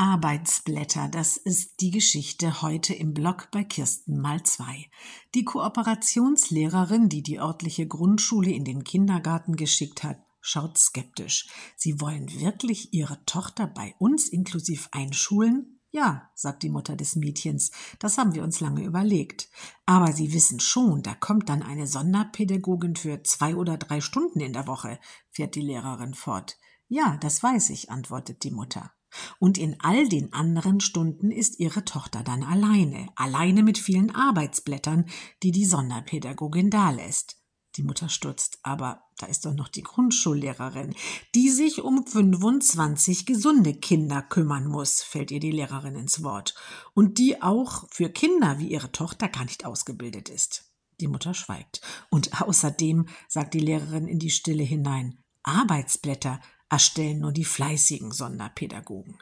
Arbeitsblätter, das ist die Geschichte heute im Blog bei Kirsten mal zwei. Die Kooperationslehrerin, die die örtliche Grundschule in den Kindergarten geschickt hat, schaut skeptisch. Sie wollen wirklich ihre Tochter bei uns inklusiv einschulen? Ja, sagt die Mutter des Mädchens, das haben wir uns lange überlegt. Aber Sie wissen schon, da kommt dann eine Sonderpädagogin für zwei oder drei Stunden in der Woche, fährt die Lehrerin fort. Ja, das weiß ich, antwortet die Mutter. Und in all den anderen Stunden ist ihre Tochter dann alleine, alleine mit vielen Arbeitsblättern, die die Sonderpädagogin dalässt. Die Mutter stutzt, aber da ist doch noch die Grundschullehrerin, die sich um 25 gesunde Kinder kümmern muss, fällt ihr die Lehrerin ins Wort, und die auch für Kinder wie ihre Tochter gar nicht ausgebildet ist. Die Mutter schweigt. Und außerdem, sagt die Lehrerin in die Stille hinein, Arbeitsblätter erstellen nur die fleißigen Sonderpädagogen.